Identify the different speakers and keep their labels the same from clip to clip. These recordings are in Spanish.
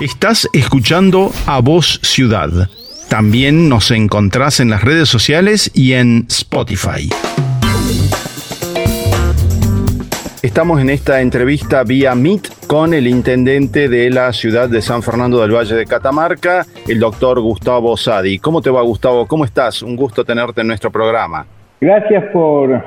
Speaker 1: Estás escuchando a Voz Ciudad. También nos encontrás en las redes sociales y en Spotify. Estamos en esta entrevista vía Meet con el intendente de la ciudad de San Fernando del Valle de Catamarca, el doctor Gustavo Sadi. ¿Cómo te va, Gustavo? ¿Cómo estás? Un gusto tenerte en nuestro programa.
Speaker 2: Gracias por,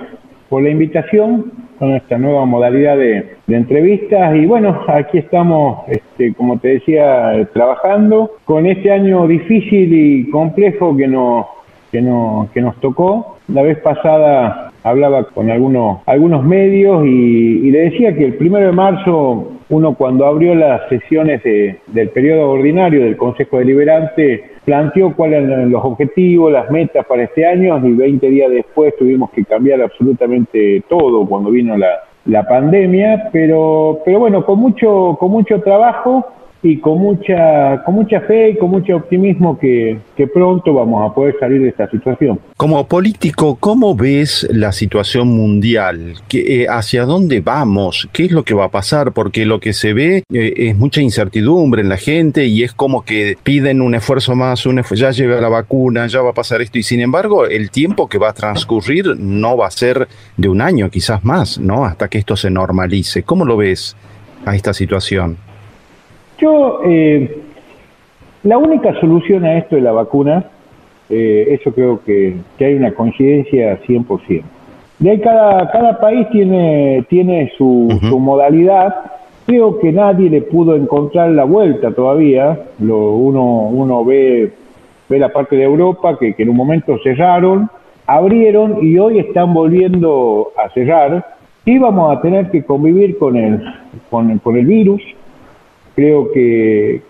Speaker 2: por la invitación con esta nueva modalidad de, entrevistas. Y bueno, aquí estamos, este, como te decía, trabajando con este año difícil y complejo que nos, que nos, que nos tocó. La vez pasada hablaba con algunos, algunos medios y, le decía que el primero de marzo, uno cuando abrió las sesiones del periodo ordinario del Consejo Deliberante, planteó cuáles eran los objetivos, las metas para este año y 20 días después tuvimos que cambiar absolutamente todo cuando vino la, la pandemia, pero, pero bueno, con mucho, con mucho trabajo y con mucha, con mucha fe y con mucho optimismo que, que, pronto vamos a poder salir de esta situación.
Speaker 1: Como político, ¿cómo ves la situación mundial? ¿Qué, eh, ¿Hacia dónde vamos? ¿Qué es lo que va a pasar? Porque lo que se ve eh, es mucha incertidumbre en la gente y es como que piden un esfuerzo más, un ya llega la vacuna, ya va a pasar esto y sin embargo el tiempo que va a transcurrir no va a ser de un año, quizás más, ¿no? Hasta que esto se normalice. ¿Cómo lo ves a esta situación?
Speaker 2: Yo, eh, la única solución a esto de la vacuna, eh, eso creo que, hay una coincidencia 100%. De ahí cada, cada país tiene, tiene su, modalidad. Creo que nadie le pudo encontrar la vuelta todavía. Lo, uno, uno ve, ve la parte de Europa que, en un momento cerraron, abrieron y hoy están volviendo a cerrar. Y vamos a tener que convivir con el, con, con el virus Creo que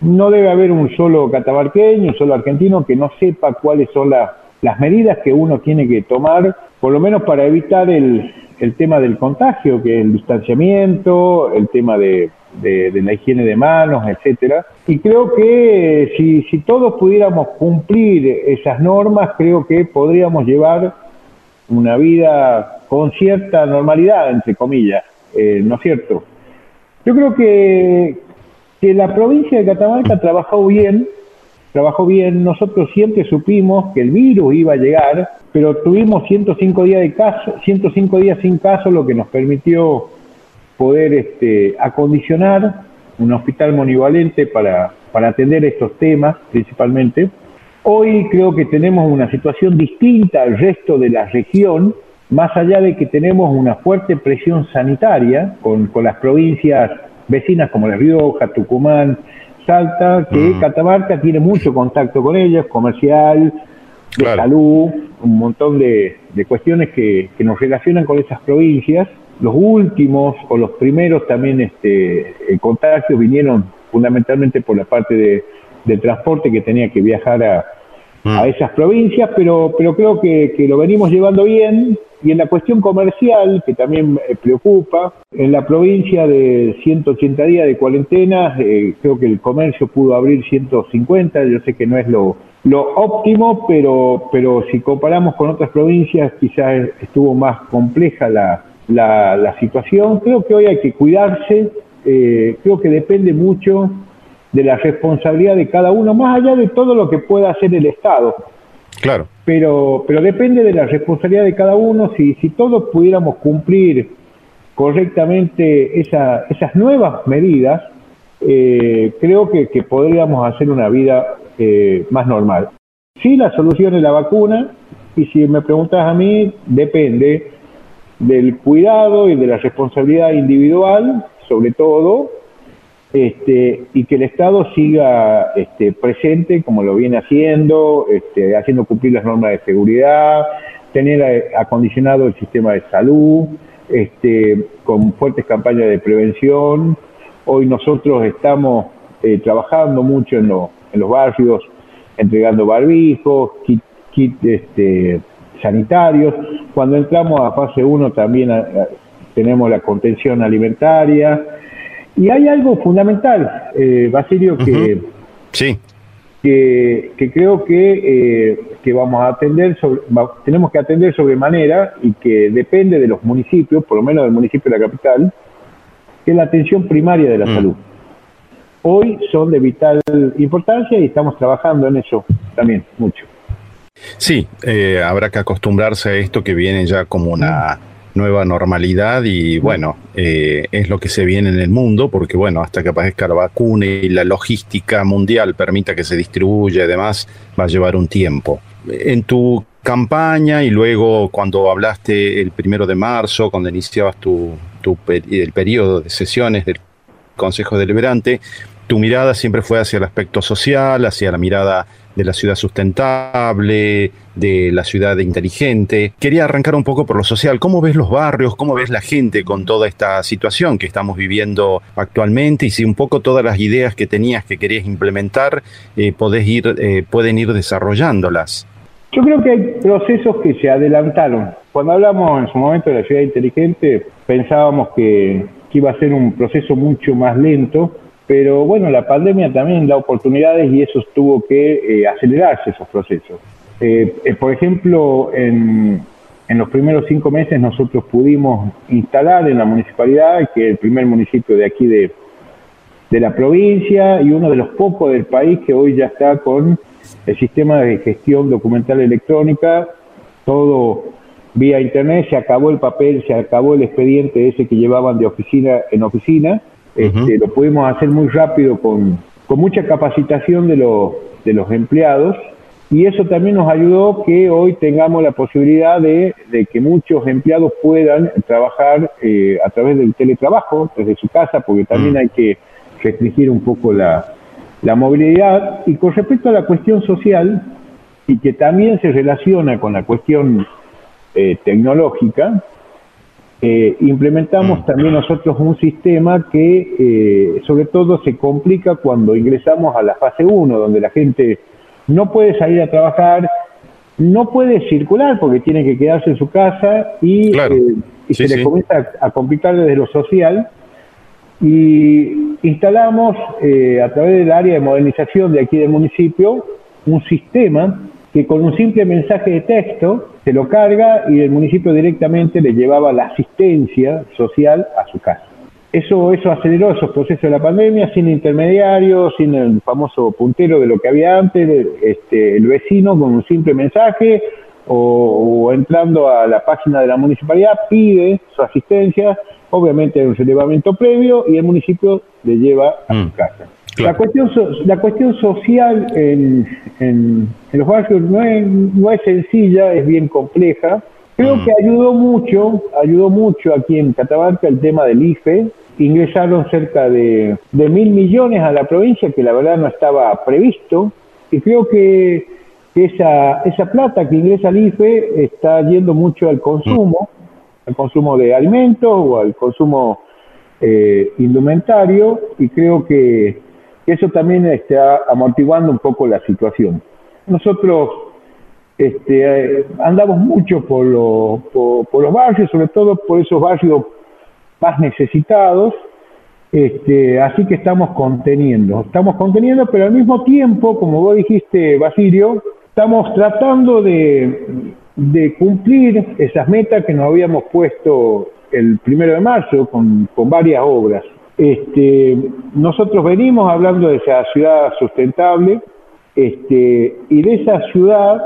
Speaker 2: no debe haber un solo catamarqueño, un solo argentino que no sepa cuáles son las medidas que uno tiene que tomar, por lo menos para evitar el, tema del contagio, que es el distanciamiento, el tema de, la higiene de manos, etcétera. Y creo que si, si todos pudiéramos cumplir esas normas, creo que podríamos llevar una vida con cierta normalidad, entre comillas, eh, ¿no es cierto? Yo creo que, que la provincia de Catamarca trabajó bien, trabajó bien. Nosotros siempre supimos que el virus iba a llegar, pero tuvimos 105 días de caso, 105 días sin caso, lo que nos permitió poder este, acondicionar un hospital monivalente para, para atender estos temas principalmente. Hoy creo que tenemos una situación distinta al resto de la región, más allá de que tenemos una fuerte presión sanitaria con, las provincias vecinas como La Rioja, Tucumán, Salta, que mm. Catamarca tiene mucho contacto con ellas, comercial, de salud, un montón de, cuestiones que, nos relacionan con esas provincias. Los últimos o los primeros también este, contagios vinieron fundamentalmente por la parte de, del transporte que tenía que viajar a, a mm. esas provincias, pero, pero creo que, que, lo venimos llevando bien. Y en la cuestión comercial, que también me preocupa, en la provincia de 180 días de cuarentena, eh, creo que el comercio pudo abrir 150, yo sé que no es lo, lo óptimo, pero, pero si comparamos con otras provincias, quizás estuvo más compleja la, la, la situación. Creo que hoy hay que cuidarse, eh, creo que depende mucho de la responsabilidad de cada uno, más allá de todo lo que pueda hacer el Estado.
Speaker 1: Claro.
Speaker 2: Pero, pero depende de la responsabilidad de cada uno. Si, si todos pudiéramos cumplir correctamente esa, esas nuevas medidas, eh, creo que, podríamos hacer una vida eh, más normal. Si la solución es la vacuna, y si me preguntas a mí, depende del cuidado y de la responsabilidad individual, sobre todo, este, y que el Estado siga este, presente como lo viene haciendo, este, haciendo cumplir las normas de seguridad, tener acondicionado el sistema de salud, este, con fuertes campañas de prevención. Hoy nosotros estamos eh, trabajando mucho en, en, los barrios, entregando barbijos, kit, este, sanitarios. Cuando entramos a fase 1 también tenemos la contención alimentaria y hay algo fundamental, eh, Basilio, que,
Speaker 1: sí.
Speaker 2: que, creo que, eh, que vamos a atender, sobre, tenemos que atender sobremanera y que depende de los municipios, por lo menos del municipio de la capital, que es la atención primaria de la mm. salud. hoy son de vital importancia y estamos trabajando en eso también mucho.
Speaker 1: Sí, eh, habrá que acostumbrarse a esto que viene ya como una nueva normalidad y bueno, eh, es lo que se viene en el mundo porque bueno, hasta que aparezca la vacuna y la logística mundial permita que se distribuya y demás, va a llevar un tiempo. En tu campaña y luego cuando hablaste el primero de marzo, cuando iniciabas tu, tu el periodo de sesiones del Consejo Deliberante, tu mirada siempre fue hacia el aspecto social, hacia la mirada de la ciudad sustentable, de la ciudad inteligente. Quería arrancar un poco por lo social. ¿Cómo ves los barrios? ¿Cómo ves la gente con toda esta situación que estamos viviendo actualmente? Y si un poco todas las ideas que tenías que querías implementar, eh, podés ir, eh, pueden ir desarrollándolas.
Speaker 2: Yo creo que hay procesos que se adelantaron. Cuando hablamos en su momento de la ciudad inteligente, pensábamos que, que iba a ser un proceso mucho más lento pero bueno, la pandemia también da oportunidades y eso tuvo que eh, acelerarse esos procesos. Eh, eh, por ejemplo, en, en, los primeros cinco meses nosotros pudimos instalar en la municipalidad, que es el primer municipio de aquí de, de la provincia y uno de los pocos del país que hoy ya está con el sistema de gestión documental electrónica, todo vía internet, se acabó el papel, se acabó el expediente ese que llevaban de oficina en oficina este, lo pudimos hacer muy rápido con, con mucha capacitación de, de los empleados y eso también nos ayudó que hoy tengamos la posibilidad de, que muchos empleados puedan trabajar eh, a través del teletrabajo desde su casa, porque también mm. hay que restringir un poco la, la movilidad. Y con respecto a la cuestión social, y que también se relaciona con la cuestión eh, tecnológica, eh, implementamos mm. también nosotros un sistema que eh, sobre todo se complica cuando ingresamos a la fase 1, donde la gente no puede salir a trabajar, no puede circular porque tiene que quedarse en su casa y, eh, se le comienza a, complicar desde lo social. Y instalamos a través del área de modernización de aquí del municipio un sistema que con un simple mensaje de texto se lo carga y el municipio directamente le llevaba la asistencia social a su casa. Eso, eso aceleró esos procesos de la pandemia sin intermediarios, sin el famoso puntero de lo que había antes, este, el vecino con un simple mensaje o, entrando a la página de la municipalidad pide su asistencia, obviamente hay un relevamiento previo y el municipio le lleva a su mm. La, cuestión la cuestión social en, en, los barrios no es, no es sencilla, es bien compleja. Creo mm. que ayudó mucho, ayudó mucho aquí en Catamarca el tema del IFE. Ingresaron cerca de, de mil millones a la provincia, que la verdad no estaba previsto. Y creo que esa, esa plata que ingresa al IFE está yendo mucho al consumo, mm. al consumo de alimentos o al consumo eh, indumentario. Y creo que eso también está amortiguando un poco la situación. Nosotros este, andamos mucho por, por, los barrios, sobre todo por esos barrios más necesitados, este, así que estamos conteniendo, estamos conteniendo, pero al mismo tiempo, como vos dijiste, Basilio, estamos tratando de, cumplir esas metas que nos habíamos puesto el primero de marzo con varias obras. Este, nosotros venimos hablando de esa ciudad sustentable este, y de esa ciudad,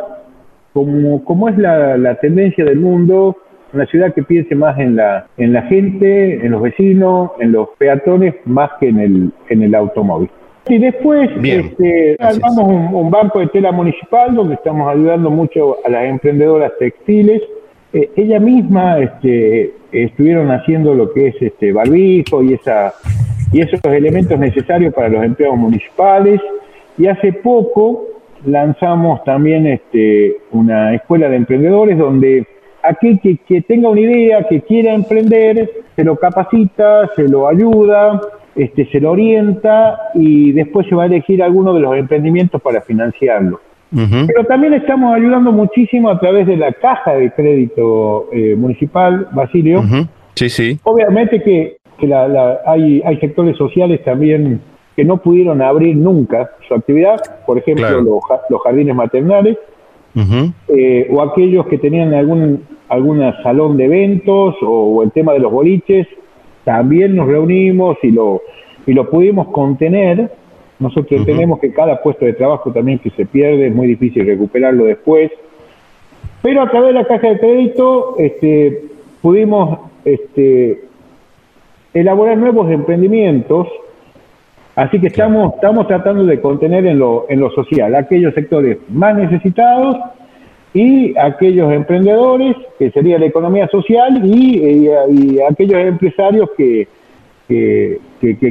Speaker 2: como, como es la, tendencia del mundo, una ciudad que piense más en la, en la gente, en los vecinos, en los peatones, más que en el, en el automóvil. Y después este, armamos un, un, banco de tela municipal donde estamos ayudando mucho a las emprendedoras textiles. Eh, ella misma este, estuvieron haciendo lo que es este barbijo y esa y esos elementos necesarios para los empleados municipales y hace poco lanzamos también este una escuela de emprendedores donde aquel que, que tenga una idea, que quiera emprender, se lo capacita, se lo ayuda, este, se lo orienta y después se va a elegir alguno de los emprendimientos para financiarlo. Pero también estamos ayudando muchísimo a través de la caja de crédito eh, municipal, Basilio.
Speaker 1: Sí, sí.
Speaker 2: Obviamente que, hay, hay sectores sociales también que no pudieron abrir nunca su actividad, por ejemplo, los, jardines maternales, eh, o aquellos que tenían algún alguna salón de eventos o, el tema de los boliches, también nos reunimos y lo, y lo pudimos contener. Nosotros tenemos que cada puesto de trabajo también que se pierde es muy difícil recuperarlo después. Pero a través de la caja de crédito este, pudimos este, elaborar nuevos emprendimientos. Así que estamos, estamos tratando de contener en lo, en lo social aquellos sectores más necesitados y aquellos emprendedores, que sería la economía social, y, y aquellos empresarios que, que,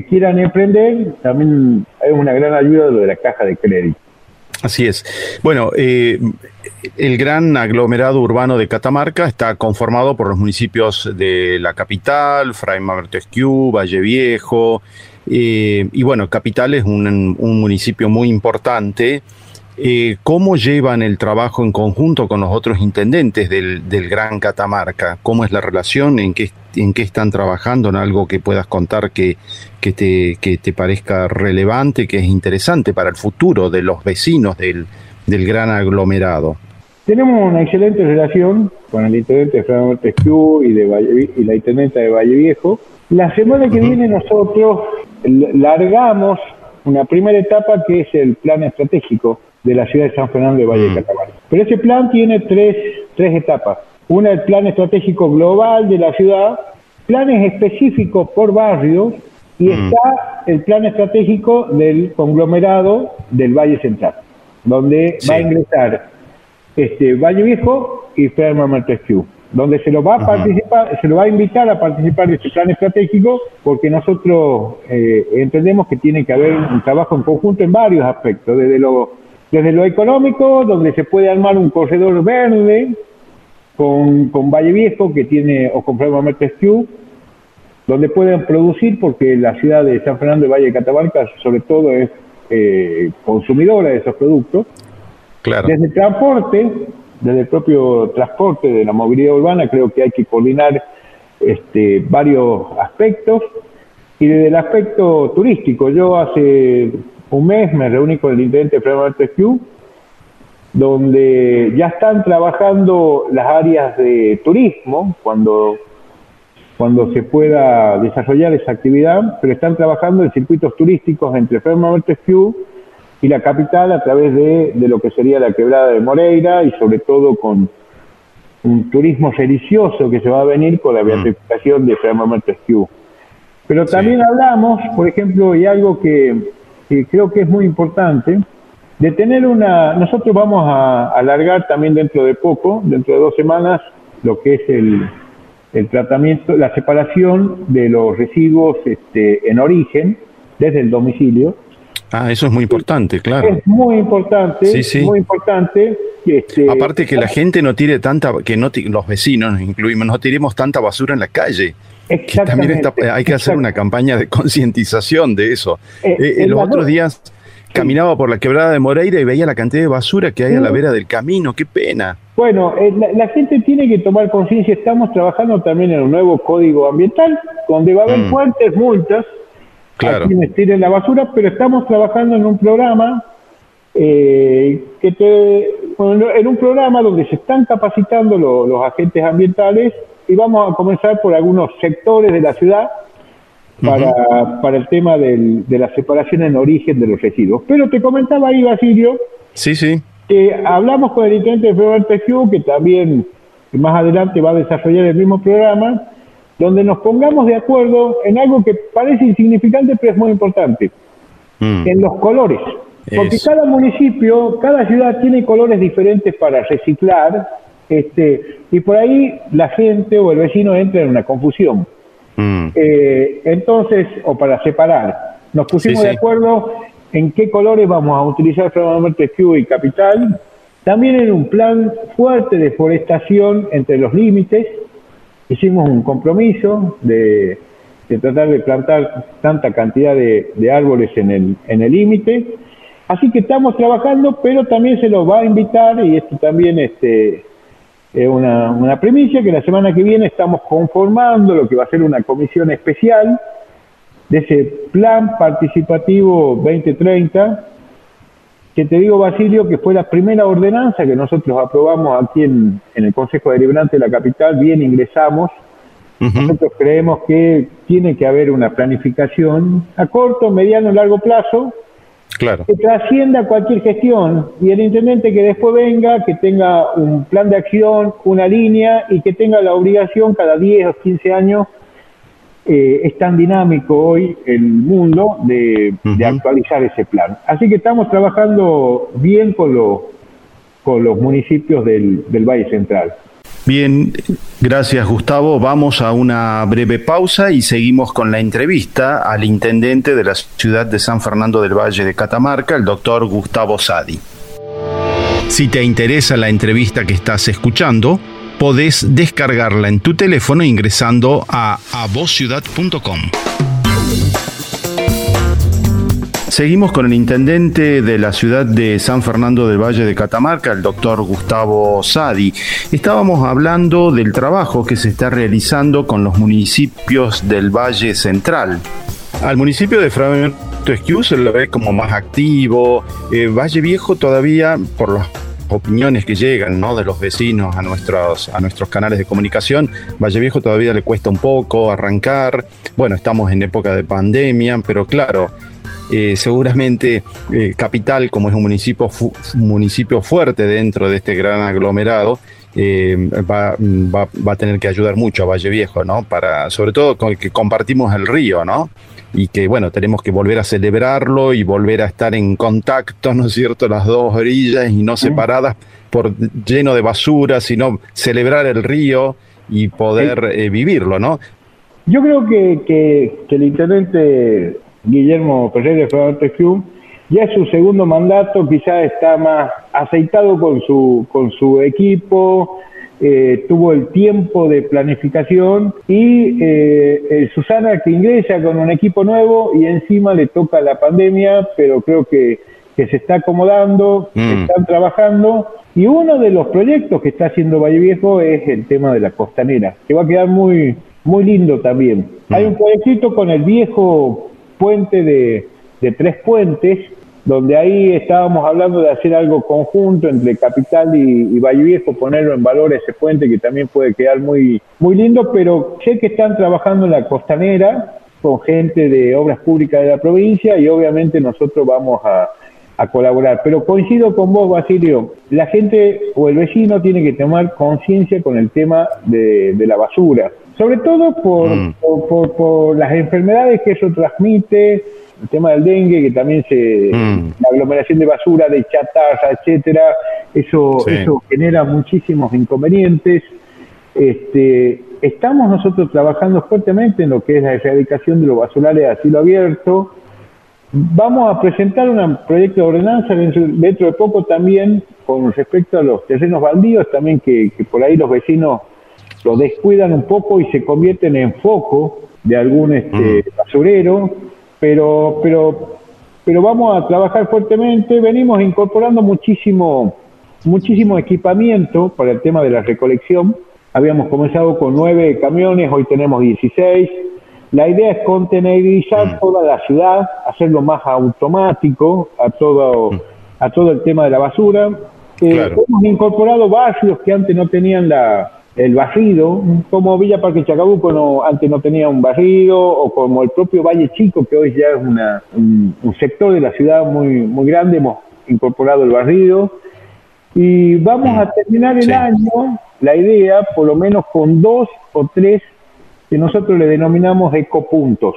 Speaker 2: quieran emprender, también es una gran ayuda lo de la caja de crédito.
Speaker 1: Así es. Bueno, eh, el gran aglomerado urbano de Catamarca está conformado por los municipios de la capital, Fray Martesquieu, Valle Viejo, eh, y bueno, Capital es un municipio muy importante eh, ¿Cómo llevan el trabajo en conjunto con los otros intendentes del, Gran Catamarca? ¿Cómo es la relación? ¿En qué, en qué están trabajando? ¿En algo que puedas contar que, que, te, que te parezca relevante, que es interesante para el futuro de los vecinos del, del gran aglomerado?
Speaker 2: Tenemos una excelente relación con el intendente de Fernando Montesquieu y, de y la intendenta de Valle Viejo. La semana que viene nosotros largamos una primera etapa que es el plan estratégico de la ciudad de San Fernando de Valle de mm. Catamarca. Pero ese plan tiene tres, tres etapas. Una, el plan estratégico global de la ciudad, planes específicos por barrios y mm. está el plan estratégico del conglomerado del Valle Central, donde va a ingresar este Valle Viejo y Ferma Montesquieu, donde se lo va a participar, se lo va a invitar a participar de este plan estratégico, porque nosotros eh, entendemos que tiene que haber un trabajo en conjunto en varios aspectos, desde lo desde lo económico, donde se puede armar un corredor verde con, con Valle Viejo, que tiene, o con Mertesquieu, donde pueden producir, porque la ciudad de San Fernando de Valle de Catamarca, sobre todo, es eh, consumidora de esos productos. Claro. Desde el transporte, desde el propio transporte de la movilidad urbana, creo que hay que coordinar este, varios aspectos. Y desde el aspecto turístico, yo hace un mes me reuní con el intendente Fernando Montesquieu, donde ya están trabajando las áreas de turismo, cuando, cuando se pueda desarrollar esa actividad, pero están trabajando en circuitos turísticos entre Fernando y la capital a través de, de, lo que sería la quebrada de Moreira y sobre todo con un turismo religioso que se va a venir con la mm. beatificación de Fernando Montesquieu. Pero también hablamos, por ejemplo, y algo que, que creo que es muy importante, de tener una, nosotros vamos a alargar también dentro de poco, dentro de dos semanas, lo que es el, el tratamiento, la separación de los residuos este, en origen desde el domicilio.
Speaker 1: Ah, eso es muy importante, claro.
Speaker 2: Es muy importante, sí, sí. muy importante.
Speaker 1: Este, Aparte que la gente no tire tanta, que no los vecinos incluimos, no tiremos tanta basura en la calle. Que también hay que hacer una campaña de concientización de eso. Eh, eh, los otros días caminaba por la quebrada de Moreira y veía la cantidad de basura que hay a la vera del camino. ¡Qué pena!
Speaker 2: Bueno, eh, la, gente tiene que tomar conciencia. Estamos trabajando también en un nuevo código ambiental, donde va a haber mm. fuertes multas claro. a quienes tiren la basura, pero estamos trabajando en un programa que te, en un programa donde se están capacitando los agentes ambientales y vamos a comenzar por algunos sectores de la ciudad para, para el tema del, de la separación en origen de los residuos. Pero te comentaba ahí, Basilio,
Speaker 1: sí, sí.
Speaker 2: que hablamos con el intendente de Federal Pejú, que también más adelante va a desarrollar el mismo programa, donde nos pongamos de acuerdo en algo que parece insignificante, pero es muy importante, mm. en los colores. Porque cada municipio, cada ciudad tiene colores diferentes para reciclar este, y por ahí la gente o el vecino entra en una confusión. Mm. Eh, entonces, o para separar, nos pusimos de acuerdo en qué colores vamos a utilizar Fernando Q y Capital. También en un plan fuerte de forestación entre los límites. Hicimos un compromiso de, tratar de plantar tanta cantidad de, de árboles en el en el límite. Así que estamos trabajando, pero también se los va a invitar, y esto también este, es una, una primicia que la semana que viene estamos conformando lo que va a ser una comisión especial de ese plan participativo 2030, que te digo, Basilio, que fue la primera ordenanza que nosotros aprobamos aquí en, en el Consejo Deliberante de la Capital, bien ingresamos. Nosotros creemos que tiene que haber una planificación a corto, mediano, largo plazo
Speaker 1: claro.
Speaker 2: que trascienda cualquier gestión y el intendente que después venga, que tenga un plan de acción, una línea y que tenga la obligación cada 10 o 15 años, eh, es tan dinámico hoy el mundo de, actualizar ese plan. Así que estamos trabajando bien con los, con los municipios del Valle Central.
Speaker 1: Bien, gracias Gustavo. Vamos a una breve pausa y seguimos con la entrevista al intendente de la ciudad de San Fernando del Valle de Catamarca, el doctor Gustavo Sadi. Si te interesa la entrevista que estás escuchando, podés descargarla en tu teléfono ingresando a avociudad.com. Seguimos con el intendente de la ciudad de San Fernando del Valle de Catamarca, el doctor Gustavo Sadi. Estábamos hablando del trabajo que se está realizando con los municipios del Valle Central. Al municipio de Fragmento Esquiú se lo ve como más activo. Eh, Valle Viejo todavía, por las opiniones que llegan ¿no? de los vecinos a nuestros, a nuestros canales de comunicación, Valle Viejo todavía le cuesta un poco arrancar. Bueno, estamos en época de pandemia, pero claro, eh, seguramente eh, Capital, como es un municipio, municipio fuerte dentro de este gran aglomerado, eh, va, va, a tener que ayudar mucho a Valle Viejo, ¿no? Para, sobre todo con que compartimos el río, ¿no? Y que, bueno, tenemos que volver a celebrarlo y volver a estar en contacto, ¿no es cierto? Las dos orillas y no separadas por lleno de basura, sino celebrar el río y poder vivirlo, ¿no?
Speaker 2: Yo creo que, que, que el intendente Guillermo Pérez de Club, ya es su segundo mandato, quizás está más aceitado con su, con su equipo, eh, tuvo el tiempo de planificación y eh, eh, Susana que ingresa con un equipo nuevo y encima le toca la pandemia, pero creo que, que se está acomodando, mm. están trabajando y uno de los proyectos que está haciendo Valle Viejo es el tema de la costanera, que va a quedar muy, muy lindo también. Hay mm. un proyectito con el viejo puente de, tres puentes, donde ahí estábamos hablando de hacer algo conjunto entre Capital y, y, Valle Viejo, ponerlo en valor ese puente que también puede quedar muy, muy lindo, pero sé que están trabajando en la costanera con gente de obras públicas de la provincia y obviamente nosotros vamos a, colaborar. Pero coincido con vos, Basilio, la gente o el vecino tiene que tomar conciencia con el tema de la basura sobre todo mm. por, por, las enfermedades que eso transmite, el tema del dengue, que también se, mm. la aglomeración de basura, de chatarra, etcétera, eso, eso genera muchísimos inconvenientes. Este, estamos nosotros trabajando fuertemente en lo que es la erradicación de los basurales a cielo abierto. Vamos a presentar un proyecto de ordenanza dentro, de poco también con respecto a los terrenos baldíos, también que por ahí los vecinos lo descuidan un poco y se convierten en foco de algún este, mm. basurero, pero, pero, pero vamos a trabajar fuertemente, venimos incorporando muchísimo, muchísimo equipamiento para el tema de la recolección, habíamos comenzado con nueve camiones, hoy tenemos 16, la idea es contenerizar mm. toda la ciudad, hacerlo más automático a todo, mm. a todo el tema de la basura. Eh, hemos incorporado barrios que antes no tenían la, el barrido, como Villa Parque Chacabuco no, antes no tenía un barrido, o como el propio Valle Chico, que hoy ya es una, un, sector de la ciudad muy, muy grande, hemos incorporado el barrido. Y vamos a terminar el año, la idea, por lo menos con dos o tres que nosotros le denominamos ecopuntos,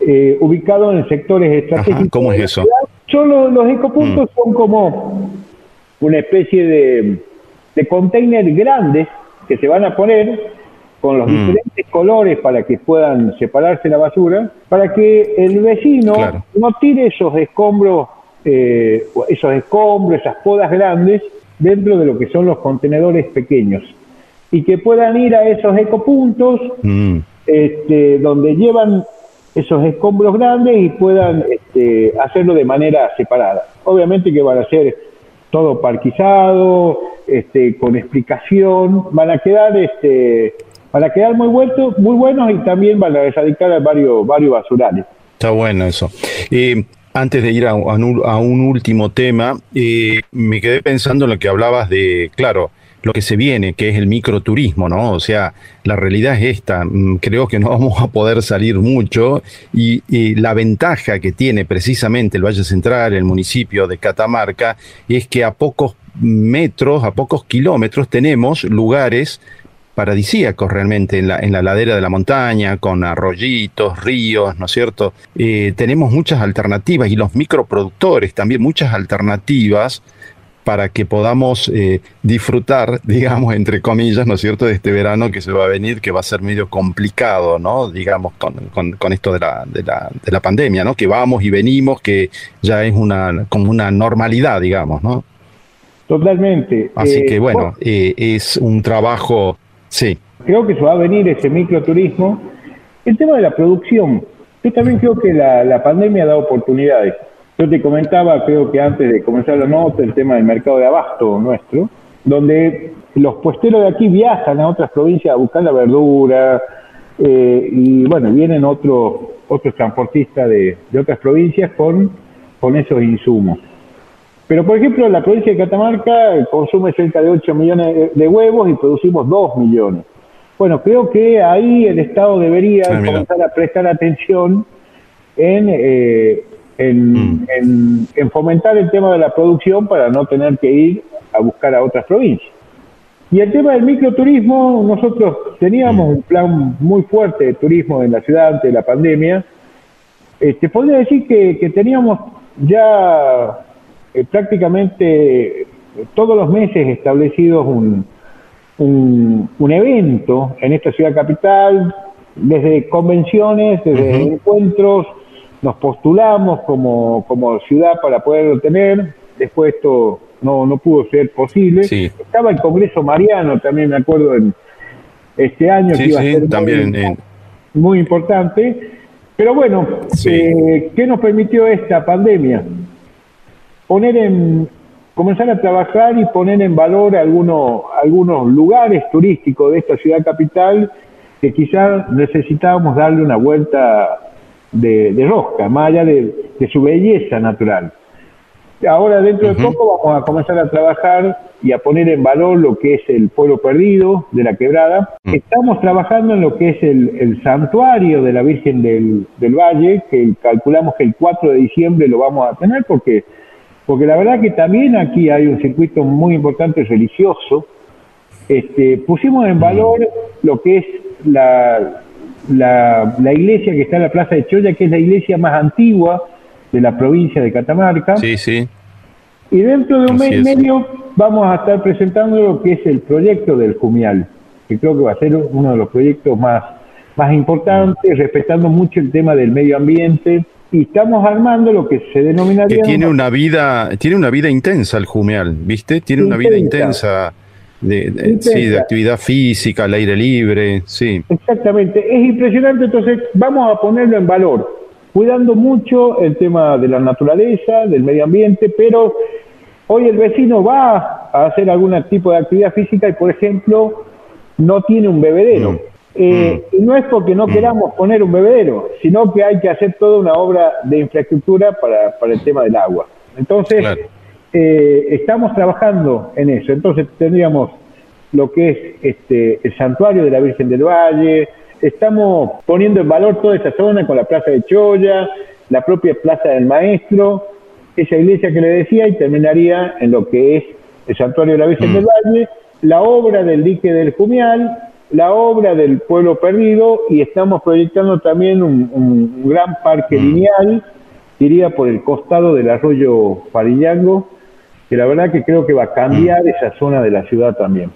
Speaker 2: eh, ubicados en sectores estratégicos.
Speaker 1: ¿Cómo es eso?
Speaker 2: Solo los ecopuntos mm. son como una especie de, de containers grandes que se van a poner con los mm. diferentes colores para que puedan separarse la basura, para que el vecino no tire esos escombros, eh, esos escombros, esas podas grandes dentro de lo que son los contenedores pequeños y que puedan ir a esos ecopuntos mm. este, donde llevan esos escombros grandes y puedan este, hacerlo de manera separada. Obviamente que van a ser todo parquizado, este, con explicación, van a quedar, este, van a quedar muy buenos, muy buenos y también van a erradicar varios, varios basurales.
Speaker 1: Está bueno eso. antes de ir a, un, último tema, me quedé pensando en lo que hablabas de, claro, lo que se viene, que es el microturismo, ¿no? O sea, la realidad es esta, mm, creo que no vamos a poder salir mucho y, la ventaja que tiene precisamente el Valle Central, el municipio de Catamarca, es que a pocos metros, a pocos kilómetros tenemos lugares paradisíacos realmente en la, en la ladera de la montaña, con arroyitos, ríos, ¿no es cierto? Eh, tenemos muchas alternativas y los microproductores también muchas alternativas para que podamos eh, disfrutar, digamos, entre comillas, ¿no es cierto?, de este verano que se va a venir, que va a ser medio complicado, ¿no?, digamos, con, con, esto de la, de, la, de la pandemia, ¿no?, que vamos y venimos, que ya es una, como una normalidad, digamos, ¿no?
Speaker 2: Totalmente.
Speaker 1: Así eh, que, bueno, eh, es un trabajo, sí.
Speaker 2: Creo que se va a venir ese microturismo. El tema de la producción, yo también creo que la, la pandemia ha dado oportunidades yo te comentaba, creo que antes de comenzar la nota, el tema del mercado de abasto nuestro, donde los puesteros de aquí viajan a otras provincias a buscar la verdura, eh, y bueno, vienen otros otros transportistas de, otras provincias con, con esos insumos. Pero, por ejemplo, la provincia de Catamarca consume cerca de 8 millones de huevos y producimos 2 millones. Bueno, creo que ahí el Estado debería ah, comenzar a prestar atención en eh, Mm. en, fomentar el tema de la producción para no tener que ir a buscar a otras provincias. Y el tema del microturismo, nosotros teníamos mm. un plan muy fuerte de turismo en la ciudad antes de la pandemia. Este, podría decir que, teníamos ya eh, prácticamente todos los meses establecidos un, un, evento en esta ciudad capital, desde convenciones, desde encuentros, nos postulamos como, como ciudad para poderlo tener, después esto no, no pudo ser posible. Estaba el Congreso Mariano, también me acuerdo, en este año, que iba a ser también, muy, importante. Pero bueno, eh, ¿qué nos permitió esta pandemia? Poner en, comenzar a trabajar y poner en valor algunos, algunos lugares turísticos de esta ciudad capital que quizás necesitábamos darle una vuelta de, rosca, más allá de, su belleza natural. Ahora, dentro de poco, vamos a comenzar a trabajar y a poner en valor lo que es el pueblo perdido de la quebrada. Mm. Estamos trabajando en lo que es el, santuario de la Virgen del, Valle, que calculamos que el 4 de diciembre lo vamos a tener, porque, porque la verdad que también aquí hay un circuito muy importante religioso. Este, pusimos en mm. valor lo que es la, la, iglesia que está en la Plaza de Choya, que es la iglesia más antigua de la provincia de Catamarca.
Speaker 1: Sí, sí.
Speaker 2: Y dentro de un mes y medio vamos a estar presentando lo que es el proyecto del Jumial, que creo que va a ser uno de los proyectos más, más importantes, respetando mucho el tema del medio ambiente. Y estamos armando lo que se denominaría...
Speaker 1: Que tiene una vida, tiene una vida intensa el Jumial, ¿viste? Tiene una vida intensa de, sí, de actividad física, al aire libre, sí.
Speaker 2: Exactamente, es impresionante, entonces vamos a ponerlo en valor, cuidando mucho el tema de la naturaleza, del medio ambiente, pero hoy el vecino va a hacer algún tipo de actividad física y, por ejemplo, no tiene un bebedero. Mm. Eh, mm. Y no es porque no mm. queramos poner un bebedero, sino que hay que hacer toda una obra de infraestructura para, para el tema del agua. Entonces, eh, estamos trabajando en eso. Entonces tendríamos lo que es este, el santuario de la Virgen del Valle, estamos poniendo en valor toda esa zona con la Plaza de Choya, la propia Plaza del Maestro, esa iglesia que le decía, y terminaría en lo que es el santuario de la Virgen del mm. Valle, la obra del dique del Jumial, la obra del pueblo perdido, y estamos proyectando también un, gran parque mm. lineal, iría por el costado del arroyo Farillango, que la verdad que creo que va a cambiar mm. esa zona de la ciudad también.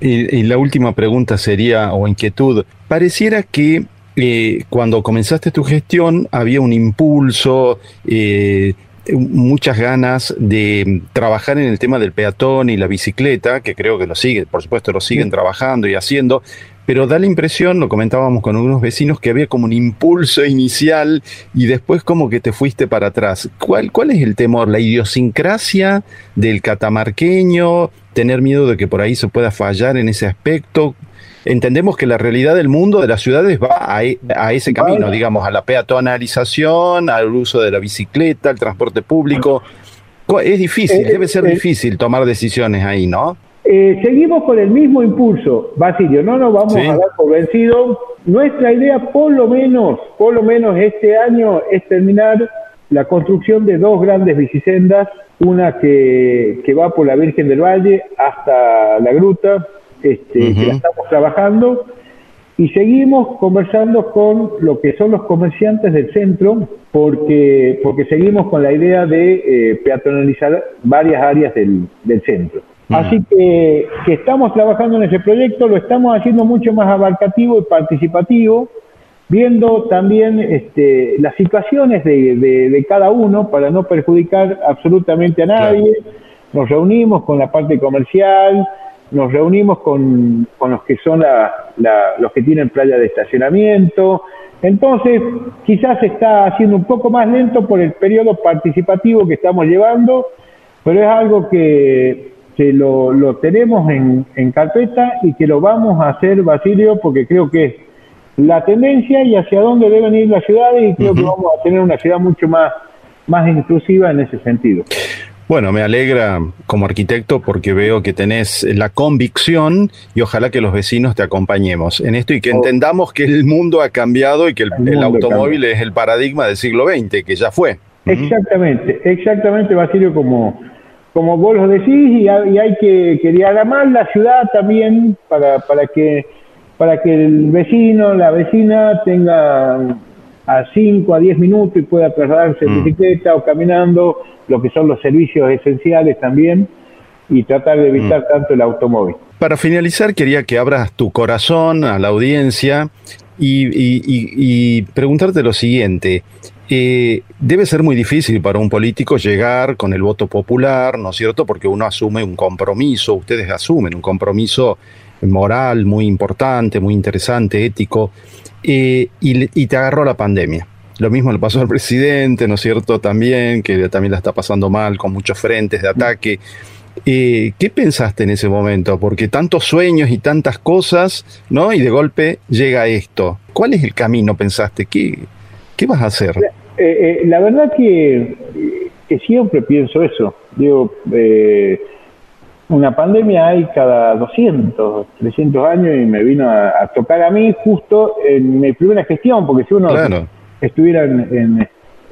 Speaker 1: Y, la última pregunta sería, o inquietud, pareciera que eh, cuando comenzaste tu gestión había un impulso, eh, muchas ganas de trabajar en el tema del peatón y la bicicleta, que creo que lo siguen, por supuesto lo siguen trabajando y haciendo, pero da la impresión, lo comentábamos con algunos vecinos, que había como un impulso inicial y después como que te fuiste para atrás. ¿Cuál, cuál es el temor? ¿La idiosincrasia del catamarqueño? ¿Tener miedo de que por ahí se pueda fallar en ese aspecto? Entendemos que la realidad del mundo, de las ciudades, va a, e, ese camino, digamos, a la peatonalización, al uso de la bicicleta, al transporte público. Es difícil, eh, debe ser eh, difícil tomar decisiones ahí, ¿no?
Speaker 2: Eh, seguimos con el mismo impulso, Basilio, no nos vamos a dar por vencido. Nuestra idea, por lo menos, por lo menos este año, es terminar la construcción de dos grandes bicisendas, una que, que va por la Virgen del Valle hasta la gruta, este, que la estamos trabajando, y seguimos conversando con lo que son los comerciantes del centro, porque, porque seguimos con la idea de eh, peatonalizar varias áreas del, del centro. Así que, que, estamos trabajando en ese proyecto, lo estamos haciendo mucho más abarcativo y participativo, viendo también este, las situaciones de, de, cada uno para no perjudicar absolutamente a nadie. Nos reunimos con la parte comercial, nos reunimos con, con los que son la, los que tienen playa de estacionamiento. Entonces, quizás se está haciendo un poco más lento por el periodo participativo que estamos llevando, pero es algo que, que lo, lo tenemos en, en carpeta y que lo vamos a hacer, Basilio, porque creo que es la tendencia y hacia dónde deben ir las ciudades y creo que vamos a tener una ciudad mucho más, más inclusiva en ese sentido.
Speaker 1: Bueno, me alegra como arquitecto porque veo que tenés la convicción y ojalá que los vecinos te acompañemos en esto y que oh. entendamos que el mundo ha cambiado y que el, automóvil es el paradigma del siglo XX, que ya fue.
Speaker 2: Exactamente, exactamente, Basilio, como, como vos lo decís, y, hay que, que diagramar la ciudad también para, para, que, para que el vecino, la vecina tenga a 5 a 10 minutos y pueda trasladarse en mm. bicicleta o caminando lo que son los servicios esenciales también y tratar de evitar mm. tanto el automóvil.
Speaker 1: Para finalizar, quería que abras tu corazón a la audiencia y, preguntarte lo siguiente. Eh, debe ser muy difícil para un político llegar con el voto popular, ¿no es cierto? Porque uno asume un compromiso, ustedes asumen un compromiso moral muy importante, muy interesante, ético, eh, y, y te agarró la pandemia. Lo mismo le pasó al presidente, ¿no es cierto? También, que también la está pasando mal con muchos frentes de ataque. Eh, ¿Qué pensaste en ese momento? Porque tantos sueños y tantas cosas, ¿no? Y de golpe llega esto. ¿Cuál es el camino, pensaste? ¿Qué, qué vas a hacer?
Speaker 2: Eh, eh, la verdad que, que, siempre pienso eso. Digo, una pandemia hay cada 200, 300 años y me vino a, tocar a mí justo en mi primera gestión, porque si uno estuvieran en,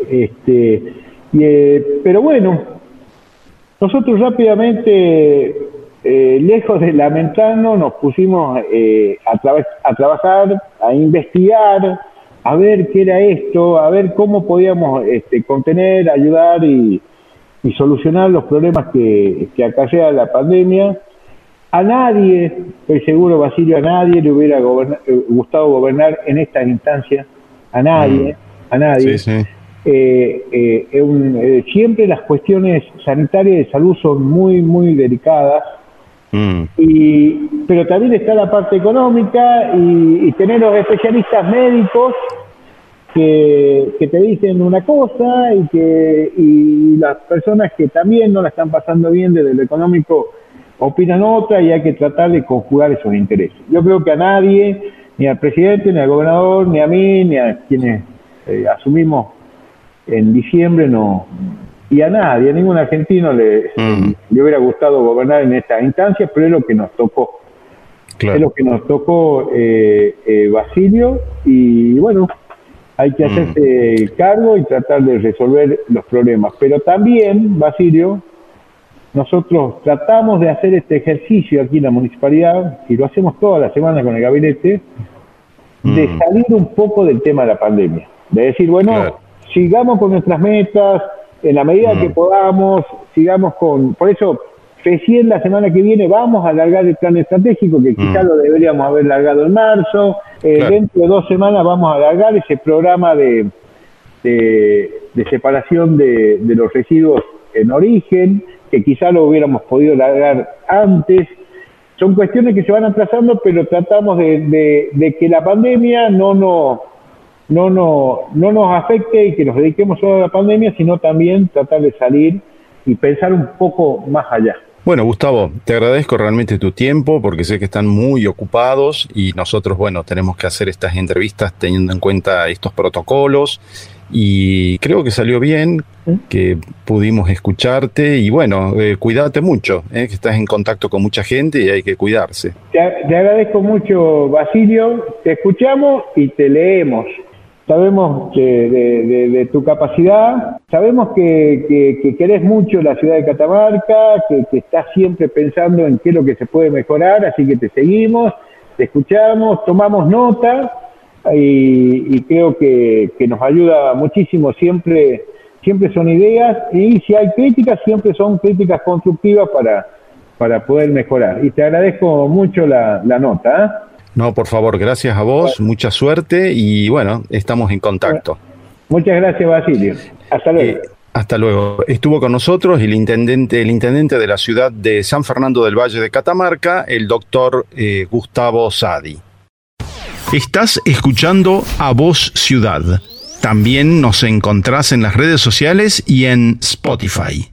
Speaker 2: este pero bueno nosotros rápidamente eh, lejos de lamentarnos nos pusimos eh, a, a trabajar a investigar a ver qué era esto a ver cómo podíamos este, contener ayudar y, y solucionar los problemas que, que acarrea la pandemia a nadie, estoy seguro, Basilio, a nadie le hubiera gustado gobernar en estas instancias a nadie, mm. a nadie. Eh, eh, eh, siempre las cuestiones sanitarias de salud son muy, muy delicadas, mm. y, pero también está la parte económica y, tener los especialistas médicos que, que, te dicen una cosa y que y las personas que también no la están pasando bien desde lo económico opinan otra y hay que tratar de conjugar esos intereses. Yo creo que a nadie ni al presidente, ni al gobernador, ni a mí, ni a quienes asumimos en diciembre, no. Y a nadie, a ningún argentino le, mm. le hubiera gustado gobernar en esta instancia, pero es lo que nos tocó. Es lo que nos tocó eh, eh, Basilio y bueno, hay que mm. hacerse cargo y tratar de resolver los problemas. Pero también, Basilio, nosotros tratamos de hacer este ejercicio aquí en la municipalidad, y lo hacemos toda la semana con el gabinete, de mm. salir un poco del tema de la pandemia. De decir, bueno, sigamos con nuestras metas, en la medida que mm. podamos, sigamos con... Por eso, recién la semana que viene vamos a alargar el plan estratégico, que quizá mm. lo deberíamos haber largado en marzo. Eh, dentro de dos semanas vamos a alargar ese programa de, de, separación de, de los residuos en origen que quizá lo hubiéramos podido largar antes. Son cuestiones que se van atrasando, pero tratamos de, que la pandemia no, no, no, no, no nos afecte y que nos dediquemos solo a la pandemia, sino también tratar de salir y pensar un poco más allá.
Speaker 1: Bueno, Gustavo, te agradezco realmente tu tiempo porque sé que están muy ocupados y nosotros, bueno, tenemos que hacer estas entrevistas teniendo en cuenta estos protocolos y creo que salió bien, que pudimos escucharte y bueno, eh, cuídate mucho, eh, que estás en contacto con mucha gente y hay que cuidarse.
Speaker 2: Te, agradezco mucho, Basilio, te escuchamos y te leemos. Sabemos de, tu capacidad, sabemos que, que, querés mucho la ciudad de Catamarca, que, que estás siempre pensando en qué es lo que se puede mejorar, así que te seguimos, te escuchamos, tomamos nota y, creo que, nos ayuda muchísimo. Siempre, siempre son ideas y si hay críticas, siempre son críticas constructivas para, para poder mejorar. Y te agradezco mucho la, nota. ¿eh?
Speaker 1: No, por favor, gracias a vos, mucha suerte y bueno, estamos en contacto.
Speaker 2: Muchas gracias, Basilio. Hasta luego. Eh,
Speaker 1: hasta luego. Estuvo con nosotros el intendente, el intendente de la ciudad de San Fernando del Valle de Catamarca, el doctor eh, Gustavo Sadi. Estás escuchando a Voz Ciudad. También nos encontrás en las redes sociales y en Spotify.